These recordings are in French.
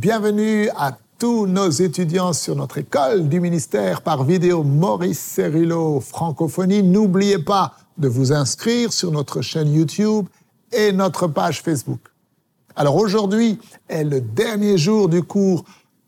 bienvenue à tous nos étudiants sur notre école du ministère par vidéo Maurice Cerullo Francophonie. N'oubliez pas de vous inscrire sur notre chaîne YouTube et notre page Facebook. Alors aujourd'hui est le dernier jour du cours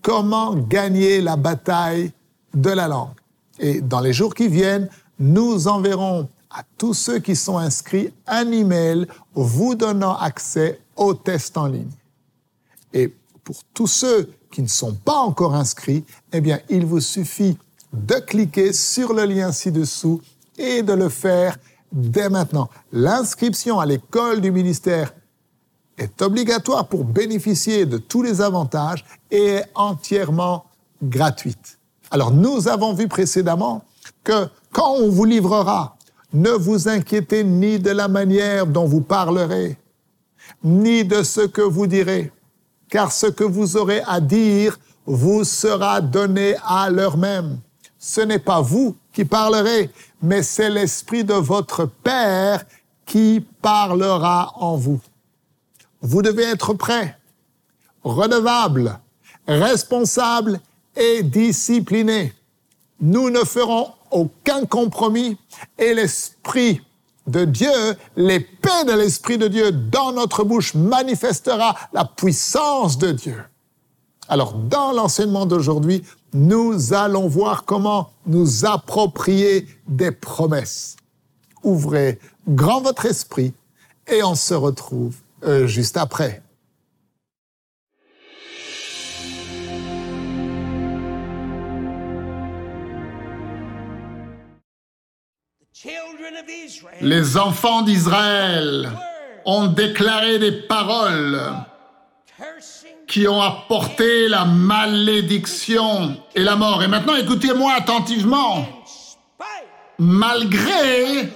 Comment gagner la bataille de la langue. Et dans les jours qui viennent, nous enverrons à tous ceux qui sont inscrits un email vous donnant accès au test en ligne. Et pour tous ceux qui ne sont pas encore inscrits, eh bien, il vous suffit de cliquer sur le lien ci-dessous et de le faire dès maintenant. L'inscription à l'école du ministère est obligatoire pour bénéficier de tous les avantages et est entièrement gratuite. Alors nous avons vu précédemment que quand on vous livrera, ne vous inquiétez ni de la manière dont vous parlerez, ni de ce que vous direz, car ce que vous aurez à dire vous sera donné à l'heure même. Ce n'est pas vous qui parlerez, mais c'est l'Esprit de votre Père qui parlera en vous. Vous devez être prêt, redevable, responsable et discipliné. Nous ne ferons aucun compromis et l'Esprit de Dieu, l'épée de l'Esprit de Dieu dans notre bouche manifestera la puissance de Dieu. Alors, dans l'enseignement d'aujourd'hui, nous allons voir comment nous approprier des promesses. Ouvrez grand votre esprit et on se retrouve euh, juste après. Les enfants d'Israël ont déclaré des paroles qui ont apporté la malédiction et la mort. Et maintenant, écoutez-moi attentivement. Malgré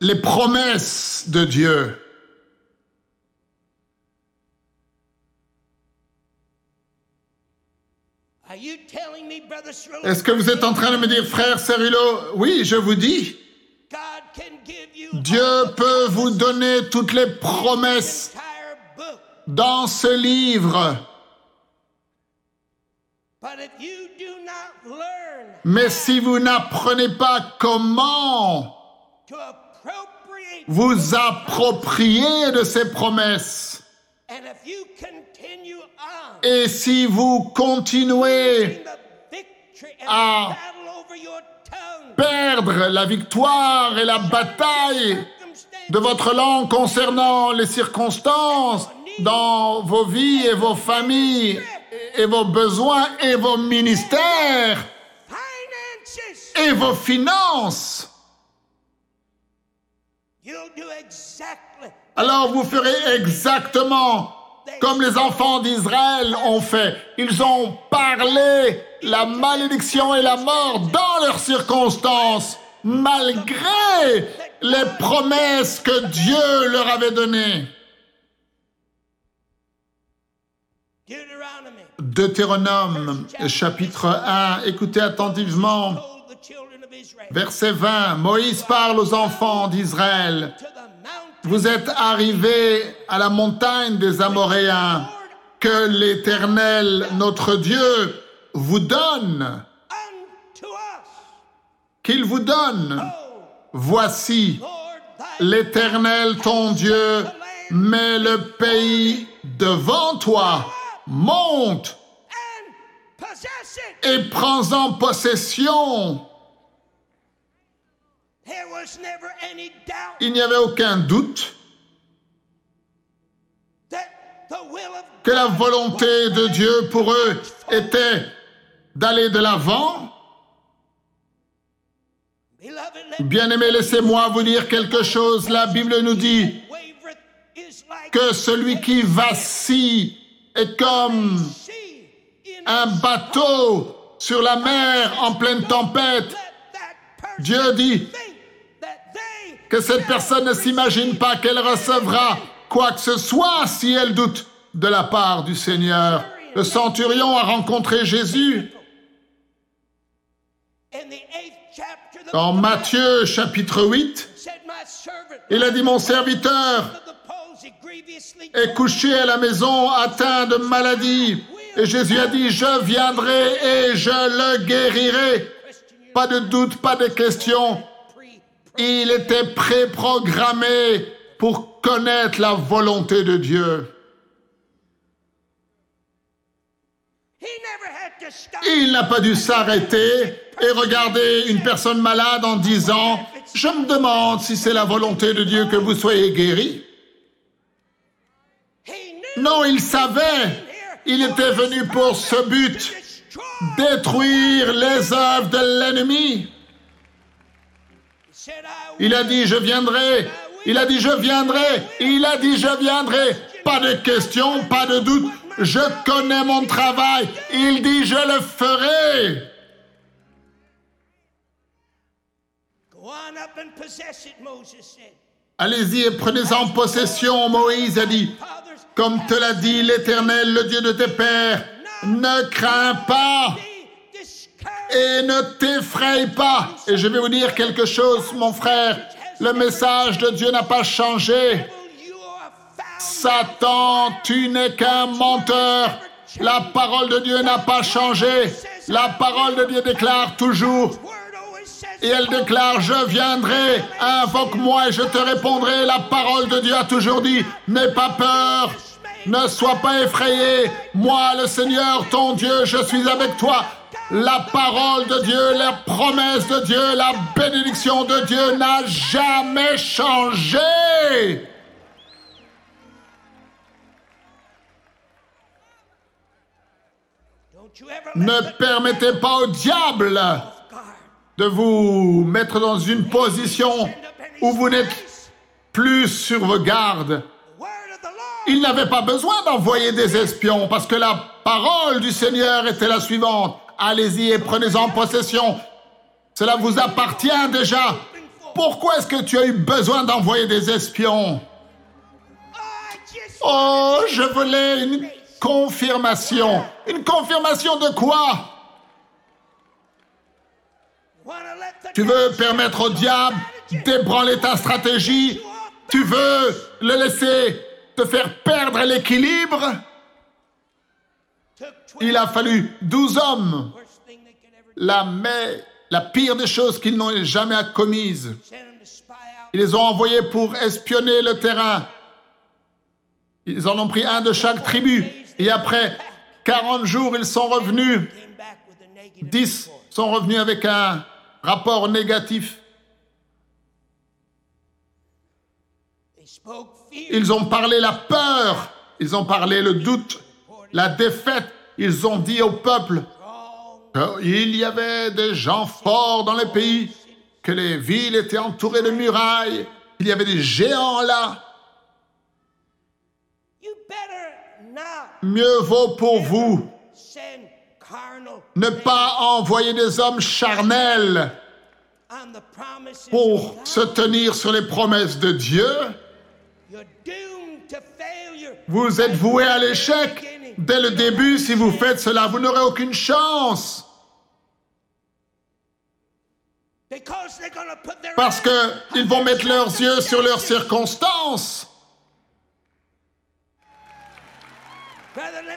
les promesses de Dieu, Est-ce que vous êtes en train de me dire, frère Cerullo, oui, je vous dis, Dieu peut vous donner toutes les promesses dans ce livre. Mais si vous n'apprenez pas comment vous approprier de ces promesses, et si vous continuez à perdre la victoire et la bataille de votre langue concernant les circonstances dans vos vies et vos familles et vos besoins et vos ministères et vos finances. Alors vous ferez exactement comme les enfants d'Israël ont fait. Ils ont parlé la malédiction et la mort dans leurs circonstances, malgré les promesses que Dieu leur avait données. Deutéronome chapitre 1, écoutez attentivement. Verset 20, Moïse parle aux enfants d'Israël vous êtes arrivés à la montagne des Amoréens que l'Éternel, notre Dieu, vous donne. Qu'il vous donne. Voici, l'Éternel, ton Dieu, met le pays devant toi. Monte et prends-en possession. Il n'y avait aucun doute que la volonté de Dieu pour eux était d'aller de l'avant. Bien-aimés, laissez-moi vous dire quelque chose. La Bible nous dit que celui qui vacille est comme un bateau sur la mer en pleine tempête. Dieu dit, que cette personne ne s'imagine pas qu'elle recevra quoi que ce soit si elle doute de la part du Seigneur. Le centurion a rencontré Jésus. Dans Matthieu chapitre 8, il a dit, mon serviteur est couché à la maison atteint de maladie. Et Jésus a dit, je viendrai et je le guérirai. Pas de doute, pas de question. Il était préprogrammé pour connaître la volonté de Dieu. Il n'a pas dû s'arrêter et regarder une personne malade en disant, je me demande si c'est la volonté de Dieu que vous soyez guéri. Non, il savait, il était venu pour ce but, détruire les œuvres de l'ennemi. Il a dit, je viendrai. Il a dit, je viendrai. Il a dit, je viendrai. Pas de question, pas de doute. Je connais mon travail. Il dit, je le ferai. Allez-y et prenez-en possession, Moïse a dit. Comme te l'a dit l'Éternel, le Dieu de tes pères, ne crains pas et ne t'effraie pas. Et je vais vous dire quelque chose, mon frère. Le message de Dieu n'a pas changé. Satan, tu n'es qu'un menteur. La parole de Dieu n'a pas changé. La parole de Dieu déclare toujours. Et elle déclare, je viendrai, invoque-moi et je te répondrai. La parole de Dieu a toujours dit, n'aie pas peur, ne sois pas effrayé. Moi, le Seigneur, ton Dieu, je suis avec toi. La parole de Dieu, la promesse de Dieu, la bénédiction de Dieu n'a jamais changé. Ne permettez pas au diable de vous mettre dans une position où vous n'êtes plus sur vos gardes. Il n'avait pas besoin d'envoyer des espions parce que la parole du Seigneur était la suivante. Allez-y et prenez-en possession. Cela vous appartient déjà. Pourquoi est-ce que tu as eu besoin d'envoyer des espions? Oh, je voulais une confirmation. Une confirmation de quoi? Tu veux permettre au diable d'ébranler ta stratégie? Tu veux le laisser te faire perdre l'équilibre? Il a fallu douze hommes, la, pire des choses qu'ils n'ont jamais commises. Ils les ont envoyés pour espionner le terrain. Ils en ont pris un de chaque tribu. Et après 40 jours, ils sont revenus. 10 sont revenus avec un rapport négatif. Ils ont parlé la peur, ils ont parlé le doute, la défaite. Ils ont dit au peuple qu'il y avait des gens forts dans le pays, que les villes étaient entourées de murailles, qu'il y avait des géants là. Mieux vaut pour vous ne pas envoyer des hommes charnels pour se tenir sur les promesses de Dieu. Vous êtes voué à l'échec. Dès le début, si vous faites cela, vous n'aurez aucune chance. Parce qu'ils vont mettre leurs yeux sur leurs circonstances.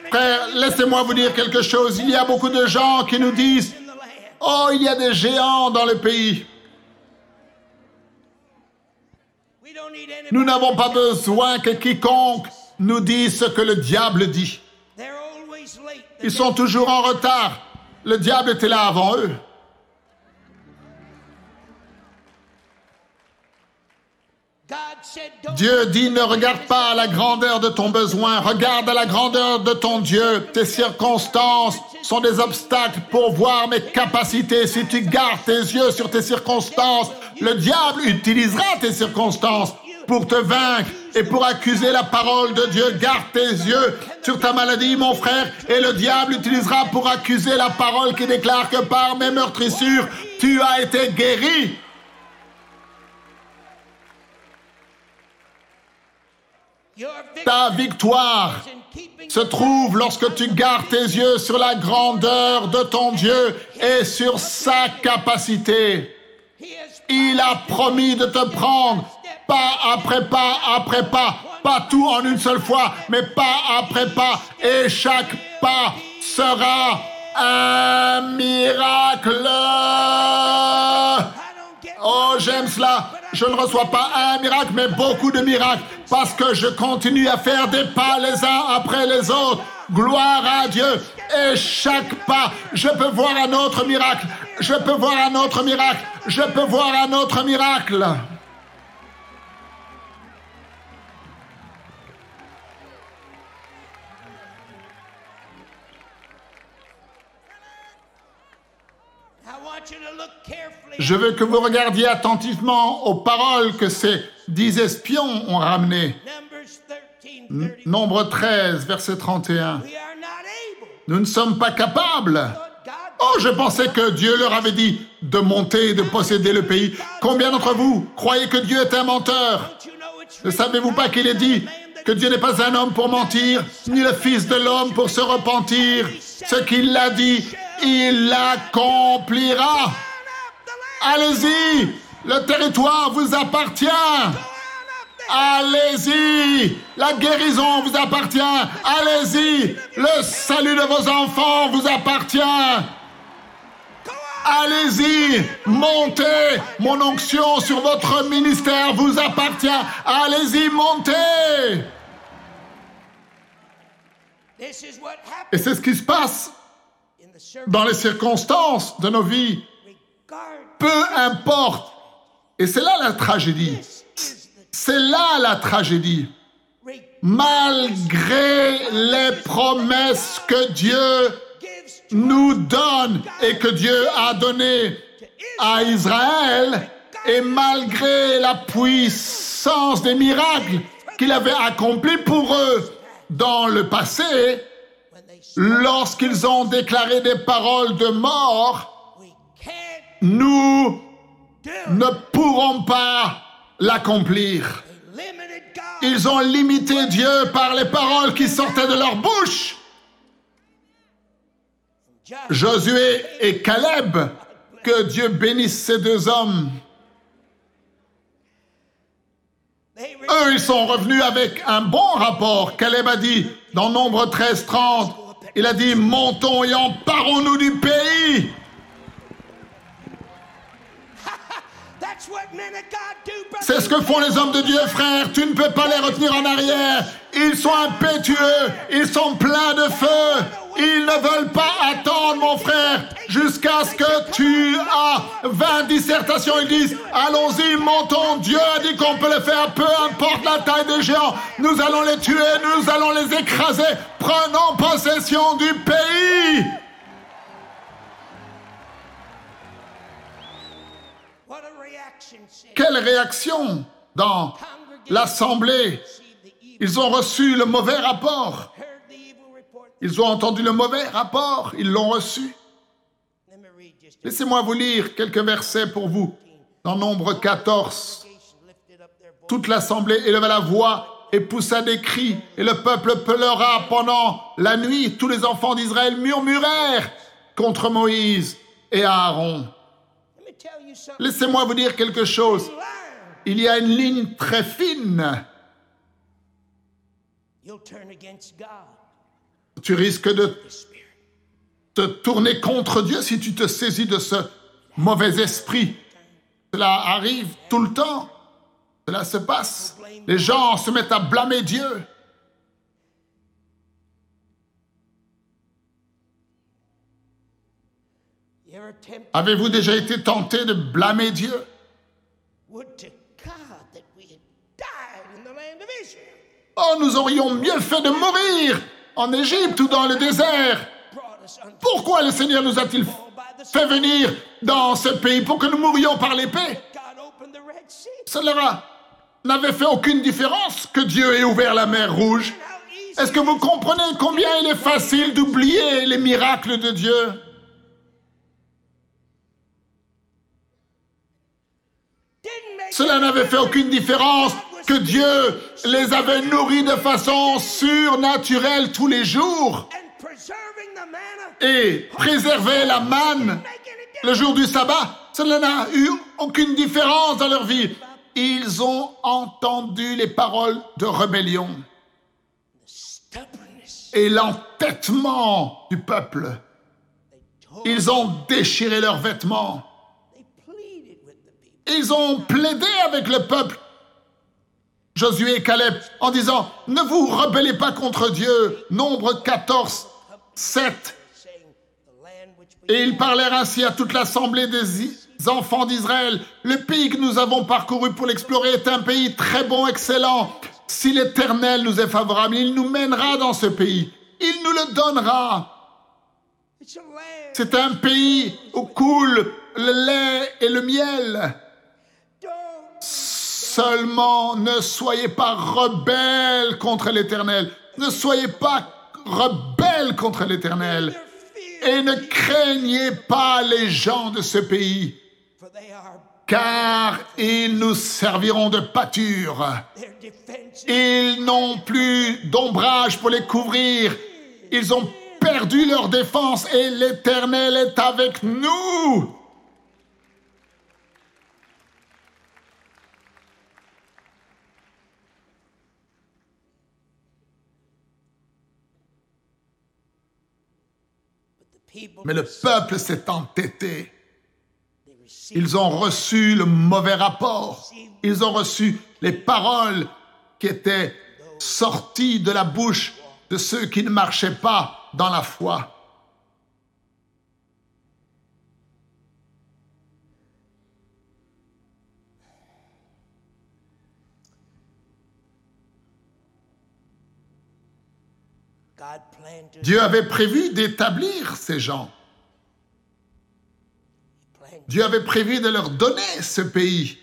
Frère, laissez-moi vous dire quelque chose. Il y a beaucoup de gens qui nous disent, oh, il y a des géants dans le pays. Nous n'avons pas besoin que quiconque nous dise ce que le diable dit. Ils sont toujours en retard. Le diable était là avant eux. Dieu dit ne regarde pas à la grandeur de ton besoin, regarde à la grandeur de ton Dieu. Tes circonstances sont des obstacles pour voir mes capacités. Si tu gardes tes yeux sur tes circonstances, le diable utilisera tes circonstances pour te vaincre et pour accuser la parole de Dieu. Garde tes yeux sur ta maladie, mon frère, et le diable utilisera pour accuser la parole qui déclare que par mes meurtrissures, tu as été guéri. Ta victoire se trouve lorsque tu gardes tes yeux sur la grandeur de ton Dieu et sur sa capacité. Il a promis de te prendre pas après pas après pas, pas tout en une seule fois, mais pas après pas. Et chaque pas sera un miracle. Oh, j'aime cela. Je ne reçois pas un miracle, mais beaucoup de miracles, parce que je continue à faire des pas les uns après les autres. Gloire à Dieu. Et chaque pas, je peux voir un autre miracle. Je peux voir un autre miracle. Je peux voir un autre miracle. Je veux que vous regardiez attentivement aux paroles que ces dix espions ont ramenées. Nombre 13, verset 31. Nous ne sommes pas capables. Oh, je pensais que Dieu leur avait dit de monter et de posséder le pays. Combien d'entre vous croyez que Dieu est un menteur? Ne savez-vous pas qu'il est dit que Dieu n'est pas un homme pour mentir, ni le Fils de l'homme pour se repentir? Ce qu'il a dit, il l'accomplira. Allez-y, le territoire vous appartient. Allez-y, la guérison vous appartient. Allez-y, le salut de vos enfants vous appartient. Allez-y, montez. Mon onction sur votre ministère vous appartient. Allez-y, montez. Et c'est ce qui se passe dans les circonstances de nos vies. Peu importe. Et c'est là la tragédie. C'est là la tragédie. Malgré les promesses que Dieu nous donne et que Dieu a données à Israël, et malgré la puissance des miracles qu'il avait accomplis pour eux dans le passé, lorsqu'ils ont déclaré des paroles de mort, nous ne pourrons pas l'accomplir. Ils ont limité Dieu par les paroles qui sortaient de leur bouche. Josué et Caleb, que Dieu bénisse ces deux hommes. Eux, ils sont revenus avec un bon rapport. Caleb a dit, dans Nombre 13, 30, il a dit, montons et emparons-nous du pays. C'est ce que font les hommes de Dieu, frère. Tu ne peux pas les retenir en arrière. Ils sont impétueux. Ils sont pleins de feu. Ils ne veulent pas attendre, mon frère, jusqu'à ce que tu as 20 dissertations. Ils disent, allons-y, montons. Dieu a dit qu'on peut le faire, peu importe la taille des géants. Nous allons les tuer, nous allons les écraser. Prenons possession du pays. Quelle réaction dans l'Assemblée Ils ont reçu le mauvais rapport. Ils ont entendu le mauvais rapport, ils l'ont reçu. Laissez-moi vous lire quelques versets pour vous. Dans Nombre 14, toute l'assemblée éleva la voix et poussa des cris, et le peuple pleura pendant la nuit. Tous les enfants d'Israël murmurèrent contre Moïse et Aaron. Laissez-moi vous dire quelque chose. Il y a une ligne très fine. Tu risques de te tourner contre Dieu si tu te saisis de ce mauvais esprit. Cela arrive tout le temps. Cela se passe. Les gens se mettent à blâmer Dieu. Avez-vous déjà été tenté de blâmer Dieu? Oh, nous aurions mieux fait de mourir en Égypte ou dans le désert. Pourquoi le Seigneur nous a-t-il fait venir dans ce pays pour que nous mourions par l'épée? Cela n'avait fait aucune différence que Dieu ait ouvert la mer rouge. Est-ce que vous comprenez combien il est facile d'oublier les miracles de Dieu? Cela n'avait fait aucune différence que Dieu les avait nourris de façon surnaturelle tous les jours et préserver la manne le jour du sabbat. Cela n'a eu aucune différence dans leur vie. ils ont entendu les paroles de rébellion et l'entêtement du peuple. Ils ont déchiré leurs vêtements. Ils ont plaidé avec le peuple, Josué et Caleb, en disant, ne vous rebellez pas contre Dieu. Nombre 14, 7. Et ils parlèrent ainsi à toute l'assemblée des enfants d'Israël. Le pays que nous avons parcouru pour l'explorer est un pays très bon, excellent. Si l'Éternel nous est favorable, il nous mènera dans ce pays. Il nous le donnera. C'est un pays où coule le lait et le miel. Seulement ne soyez pas rebelles contre l'Éternel. Ne soyez pas rebelles contre l'Éternel. Et ne craignez pas les gens de ce pays, car ils nous serviront de pâture. Ils n'ont plus d'ombrage pour les couvrir. Ils ont perdu leur défense et l'Éternel est avec nous. Mais le peuple s'est entêté. Ils ont reçu le mauvais rapport. Ils ont reçu les paroles qui étaient sorties de la bouche de ceux qui ne marchaient pas dans la foi. Dieu avait prévu d'établir ces gens. Dieu avait prévu de leur donner ce pays.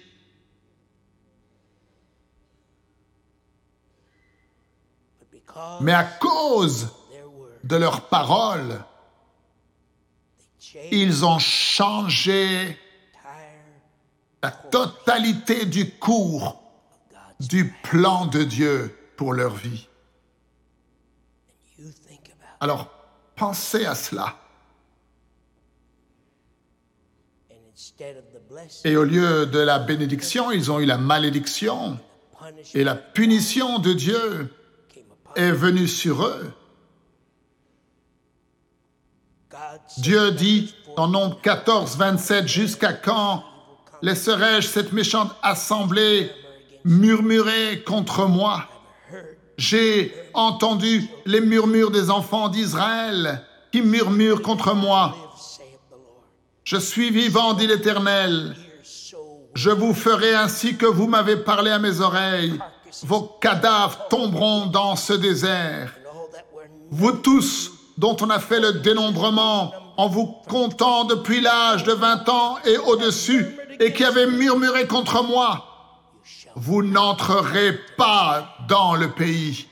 Mais à cause de leurs paroles, ils ont changé la totalité du cours du plan de Dieu pour leur vie. Alors, pensez à cela. Et au lieu de la bénédiction, ils ont eu la malédiction. Et la punition de Dieu est venue sur eux. Dieu dit en Nombre 14, 27, Jusqu'à quand laisserai-je cette méchante assemblée murmurer contre moi? J'ai entendu les murmures des enfants d'Israël qui murmurent contre moi. Je suis vivant, dit l'Éternel. Je vous ferai ainsi que vous m'avez parlé à mes oreilles. Vos cadavres tomberont dans ce désert. Vous tous dont on a fait le dénombrement en vous comptant depuis l'âge de 20 ans et au-dessus et qui avez murmuré contre moi, vous n'entrerez pas dans le pays.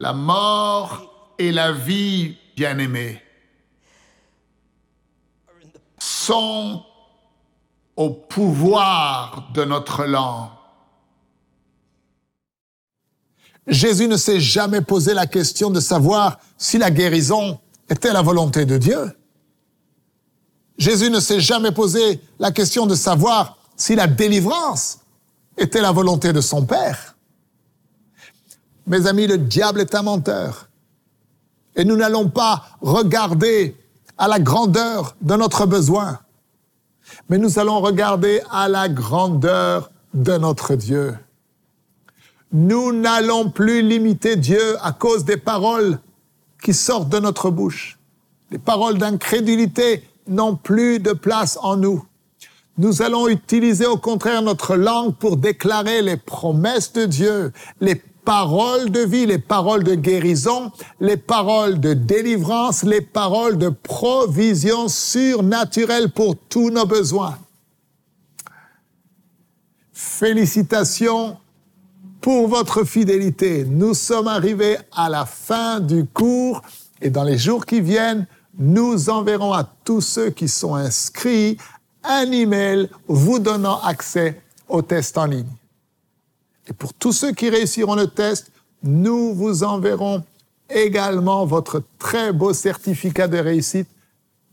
La mort et la vie, bien-aimés, sont au pouvoir de notre langue. Jésus ne s'est jamais posé la question de savoir si la guérison était la volonté de Dieu. Jésus ne s'est jamais posé la question de savoir si la délivrance était la volonté de son Père. Mes amis, le diable est un menteur. Et nous n'allons pas regarder à la grandeur de notre besoin, mais nous allons regarder à la grandeur de notre Dieu. Nous n'allons plus limiter Dieu à cause des paroles qui sortent de notre bouche. Les paroles d'incrédulité n'ont plus de place en nous. Nous allons utiliser au contraire notre langue pour déclarer les promesses de Dieu, les paroles de vie, les paroles de guérison, les paroles de délivrance, les paroles de provision surnaturelle pour tous nos besoins. Félicitations pour votre fidélité. Nous sommes arrivés à la fin du cours et dans les jours qui viennent, nous enverrons à tous ceux qui sont inscrits un email vous donnant accès au test en ligne. Et pour tous ceux qui réussiront le test, nous vous enverrons également votre très beau certificat de réussite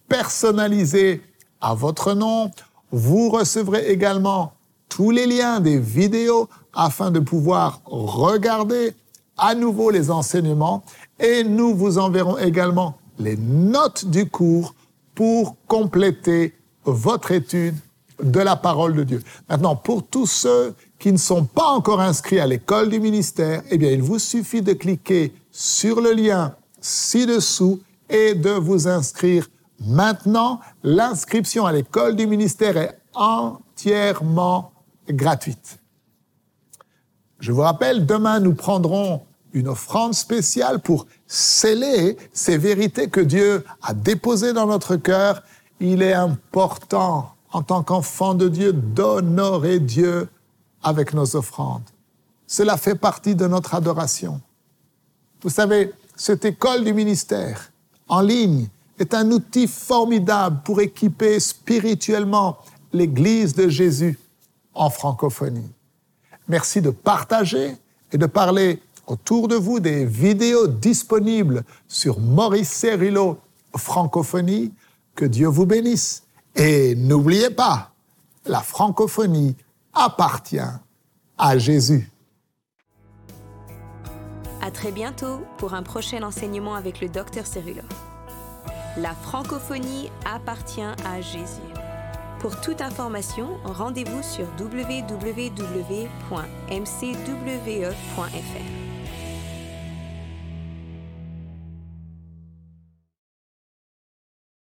personnalisé à votre nom. Vous recevrez également tous les liens des vidéos afin de pouvoir regarder à nouveau les enseignements et nous vous enverrons également les notes du cours pour compléter votre étude de la parole de Dieu. Maintenant, pour tous ceux qui ne sont pas encore inscrits à l'école du ministère, eh bien, il vous suffit de cliquer sur le lien ci-dessous et de vous inscrire maintenant. L'inscription à l'école du ministère est entièrement gratuite. Je vous rappelle, demain, nous prendrons une offrande spéciale pour sceller ces vérités que Dieu a déposées dans notre cœur. Il est important, en tant qu'enfant de Dieu, d'honorer Dieu avec nos offrandes. Cela fait partie de notre adoration. Vous savez, cette école du ministère en ligne est un outil formidable pour équiper spirituellement l'Église de Jésus en francophonie. Merci de partager et de parler autour de vous des vidéos disponibles sur Maurice Cerullo Francophonie. Que Dieu vous bénisse. Et n'oubliez pas, la francophonie appartient à Jésus. À très bientôt pour un prochain enseignement avec le docteur Cerullo. La francophonie appartient à Jésus. Pour toute information, rendez-vous sur www.mcwe.fr.